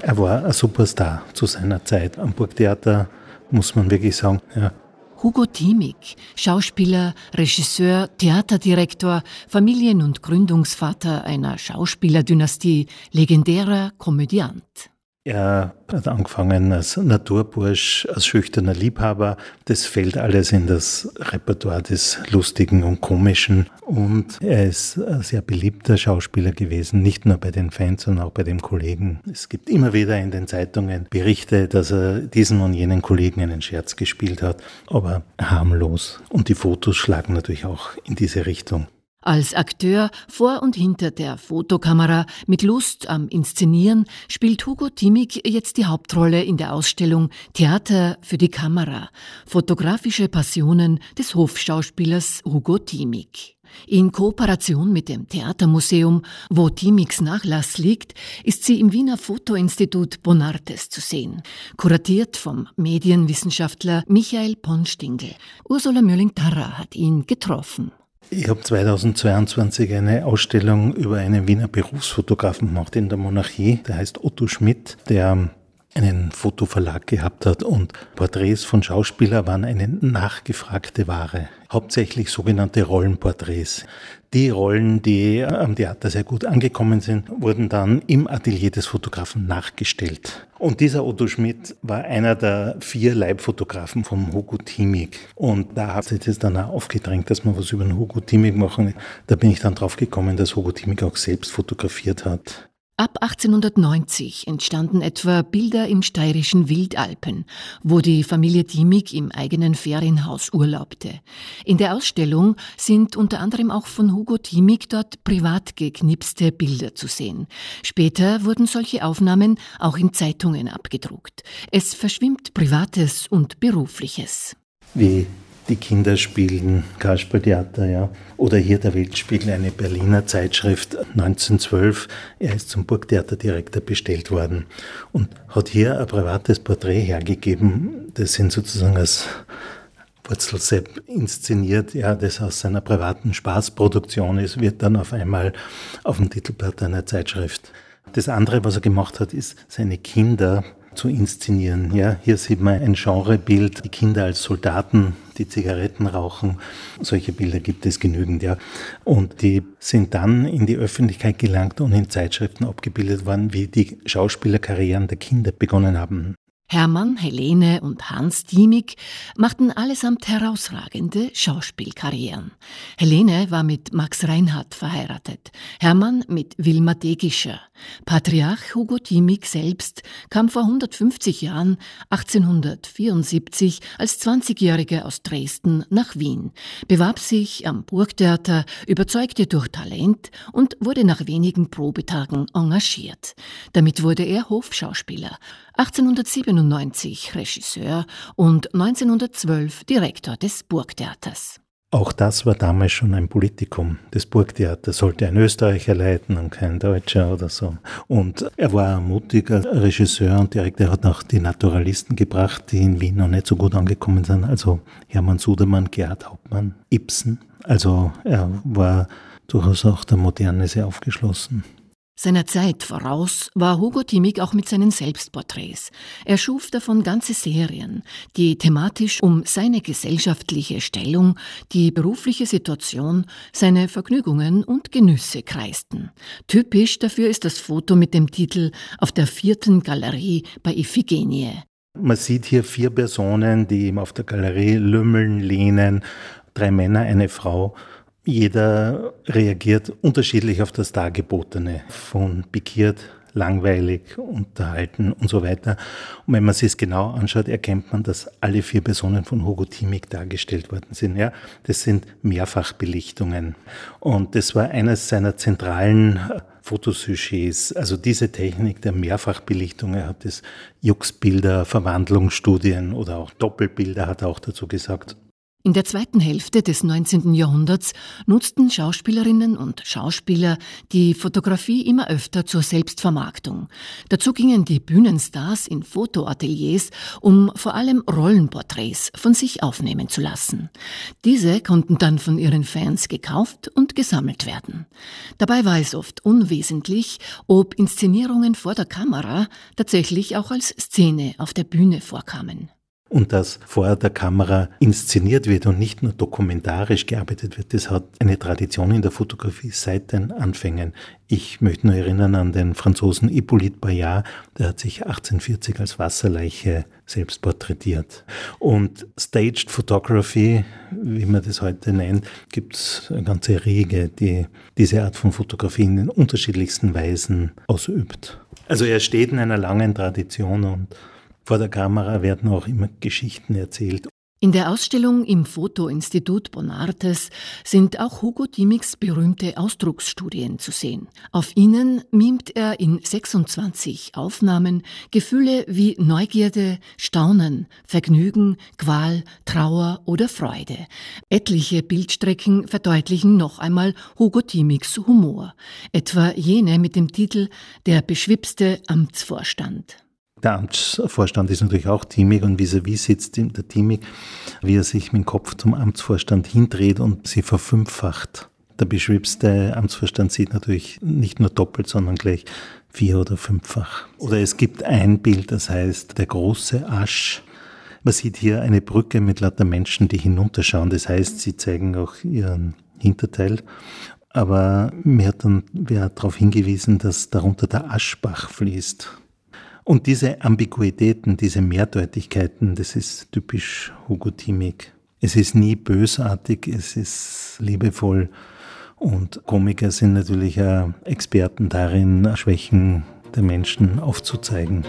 Er war ein Superstar zu seiner Zeit. Am Burgtheater muss man wirklich sagen, ja, Hugo Thiemig, Schauspieler, Regisseur, Theaterdirektor, Familien- und Gründungsvater einer Schauspielerdynastie, legendärer Komödiant. Er hat angefangen als Naturbursch, als schüchterner Liebhaber. Das fällt alles in das Repertoire des Lustigen und Komischen. Und er ist ein sehr beliebter Schauspieler gewesen, nicht nur bei den Fans, sondern auch bei den Kollegen. Es gibt immer wieder in den Zeitungen Berichte, dass er diesen und jenen Kollegen einen Scherz gespielt hat, aber harmlos. Und die Fotos schlagen natürlich auch in diese Richtung. Als Akteur vor und hinter der Fotokamera mit Lust am Inszenieren spielt Hugo Timig jetzt die Hauptrolle in der Ausstellung Theater für die Kamera. Fotografische Passionen des Hofschauspielers Hugo Timig. In Kooperation mit dem Theatermuseum, wo Timigs Nachlass liegt, ist sie im Wiener Fotoinstitut Bonartes zu sehen, kuratiert vom Medienwissenschaftler Michael Ponstingel. Ursula Mölling-Tarra hat ihn getroffen. Ich habe 2022 eine Ausstellung über einen Wiener Berufsfotografen gemacht in der Monarchie. Der heißt Otto Schmidt, der einen Fotoverlag gehabt hat und Porträts von Schauspielern waren eine nachgefragte Ware. Hauptsächlich sogenannte Rollenporträts. Die Rollen, die am Theater sehr gut angekommen sind, wurden dann im Atelier des Fotografen nachgestellt. Und dieser Otto Schmidt war einer der vier Leibfotografen vom Hugo Timig. Und da hat sich das dann auch aufgedrängt, dass man was über den Hugo Timig machen. Da bin ich dann drauf gekommen, dass Hugo Timig auch selbst fotografiert hat. Ab 1890 entstanden etwa Bilder im steirischen Wildalpen, wo die Familie Diemig im eigenen Ferienhaus urlaubte. In der Ausstellung sind unter anderem auch von Hugo Diemig dort privat geknipste Bilder zu sehen. Später wurden solche Aufnahmen auch in Zeitungen abgedruckt. Es verschwimmt Privates und Berufliches. Wie die Kinder spielen Kasperltheater, ja. Oder hier der Weltspiegel, eine Berliner Zeitschrift 1912. Er ist zum Burgtheaterdirektor bestellt worden und hat hier ein privates Porträt hergegeben. Das sind sozusagen als Wurzelsepp inszeniert, ja, das aus seiner privaten Spaßproduktion ist, wird dann auf einmal auf dem Titelblatt einer Zeitschrift. Das andere, was er gemacht hat, ist seine Kinder zu inszenieren. Ja, hier sieht man ein Genrebild, die Kinder als Soldaten, die Zigaretten rauchen. Solche Bilder gibt es genügend, ja. Und die sind dann in die Öffentlichkeit gelangt und in Zeitschriften abgebildet worden, wie die Schauspielerkarrieren der Kinder begonnen haben. Hermann, Helene und Hans Diemig machten allesamt herausragende Schauspielkarrieren. Helene war mit Max Reinhardt verheiratet, Hermann mit Wilma Degischer. Patriarch Hugo Diemig selbst kam vor 150 Jahren, 1874, als 20-Jähriger aus Dresden nach Wien, bewarb sich am Burgtheater, überzeugte durch Talent und wurde nach wenigen Probetagen engagiert. Damit wurde er Hofschauspieler 1897 Regisseur und 1912 Direktor des Burgtheaters. Auch das war damals schon ein Politikum. Das Burgtheater sollte ein Österreicher leiten und kein Deutscher oder so. Und er war ein mutiger Regisseur und Direktor. Er hat auch die Naturalisten gebracht, die in Wien noch nicht so gut angekommen sind. Also Hermann Sudermann, Gerhard Hauptmann, Ibsen. Also er war durchaus auch der Moderne sehr aufgeschlossen. Seiner Zeit voraus war Hugo Timig auch mit seinen Selbstporträts. Er schuf davon ganze Serien, die thematisch um seine gesellschaftliche Stellung, die berufliche Situation, seine Vergnügungen und Genüsse kreisten. Typisch dafür ist das Foto mit dem Titel Auf der vierten Galerie bei Iphigenie. Man sieht hier vier Personen, die ihm auf der Galerie lümmeln, lehnen, drei Männer, eine Frau jeder reagiert unterschiedlich auf das Dargebotene, von pikiert, langweilig, unterhalten und so weiter. Und wenn man sich es genau anschaut, erkennt man, dass alle vier Personen von Hugo Timig dargestellt worden sind. Ja, das sind Mehrfachbelichtungen. Und das war eines seiner zentralen Fotosujets. Also diese Technik der Mehrfachbelichtung, er hat das Jux-Bilder, Verwandlungsstudien oder auch Doppelbilder hat er auch dazu gesagt In der zweiten Hälfte des 19. Jahrhunderts nutzten Schauspielerinnen und Schauspieler die Fotografie immer öfter zur Selbstvermarktung. Dazu gingen die Bühnenstars in Fotoateliers, um vor allem Rollenporträts von sich aufnehmen zu lassen. Diese konnten dann von ihren Fans gekauft und gesammelt werden. Dabei war es oft unwesentlich, ob Inszenierungen vor der Kamera tatsächlich auch als Szene auf der Bühne vorkamen und dass vor der Kamera inszeniert wird und nicht nur dokumentarisch gearbeitet wird. Das hat eine Tradition in der Fotografie seit den Anfängen. Ich möchte nur erinnern an den Franzosen Hippolyte Bayard, der hat sich 1840 als Wasserleiche selbst porträtiert. Und Staged Photography, wie man das heute nennt, gibt es eine ganze Riege, die diese Art von Fotografie in den unterschiedlichsten Weisen ausübt. Also er steht in einer langen Tradition und vor der Kamera werden auch immer Geschichten erzählt. In der Ausstellung im Fotoinstitut Bonartes sind auch Hugo Dimiks berühmte Ausdrucksstudien zu sehen. Auf ihnen mimt er in 26 Aufnahmen Gefühle wie Neugierde, Staunen, Vergnügen, Qual, Trauer oder Freude. Etliche Bildstrecken verdeutlichen noch einmal Hugo Dimiks Humor, etwa jene mit dem Titel Der beschwipste Amtsvorstand. Der Amtsvorstand ist natürlich auch teamig und vis-à-vis -vis sitzt der teamig, wie er sich mit dem Kopf zum Amtsvorstand hindreht und sie verfünffacht. Der beschwipste Amtsvorstand sieht natürlich nicht nur doppelt, sondern gleich vier- oder fünffach. Oder es gibt ein Bild, das heißt der große Asch. Man sieht hier eine Brücke mit lauter Menschen, die hinunterschauen. Das heißt, sie zeigen auch ihren Hinterteil. Aber mir hat dann wer darauf hingewiesen, dass darunter der Aschbach fließt. Und diese Ambiguitäten, diese Mehrdeutigkeiten, das ist typisch Hugo Timig. Es ist nie bösartig, es ist liebevoll. Und Komiker sind natürlich Experten darin, Schwächen der Menschen aufzuzeigen.